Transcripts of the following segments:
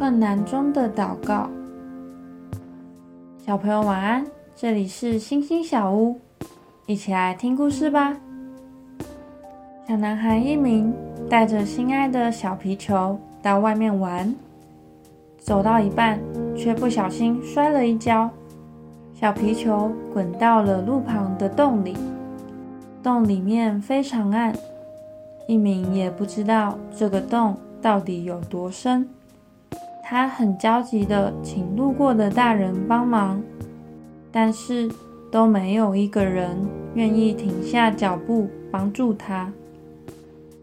困难中的祷告，小朋友晚安，这里是星星小屋，一起来听故事吧。小男孩一鸣带着心爱的小皮球到外面玩，走到一半，却不小心摔了一跤，小皮球滚到了路旁的洞里，洞里面非常暗，一鸣也不知道这个洞到底有多深。他很焦急地请路过的大人帮忙，但是都没有一个人愿意停下脚步帮助他。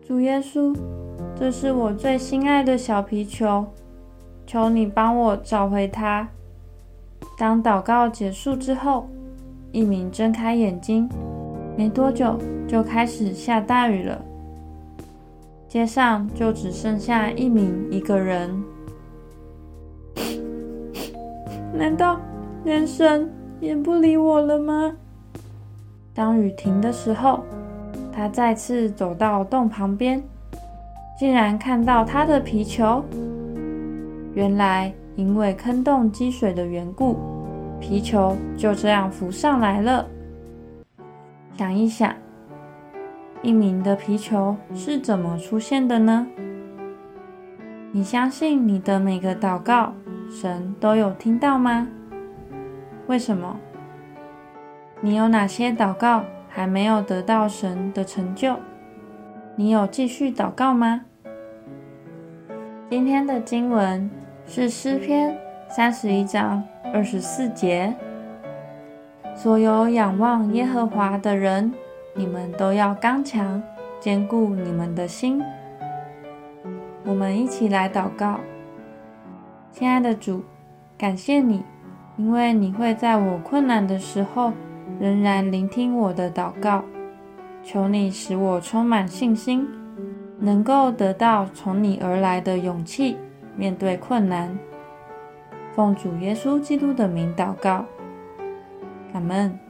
主耶稣，这是我最心爱的小皮球，求你帮我找回它。当祷告结束之后，一鸣睁开眼睛，没多久就开始下大雨了，街上就只剩下一鸣一个人。难道连神也不理我了吗？当雨停的时候，他再次走到洞旁边，竟然看到他的皮球。原来因为坑洞积水的缘故，皮球就这样浮上来了。想一想，一鸣的皮球是怎么出现的呢？你相信你的每个祷告？神都有听到吗？为什么？你有哪些祷告还没有得到神的成就？你有继续祷告吗？今天的经文是诗篇三十一章二十四节。所有仰望耶和华的人，你们都要刚强，坚固你们的心。我们一起来祷告。亲爱的主，感谢你，因为你会在我困难的时候仍然聆听我的祷告。求你使我充满信心，能够得到从你而来的勇气，面对困难。奉主耶稣基督的名祷告，阿门。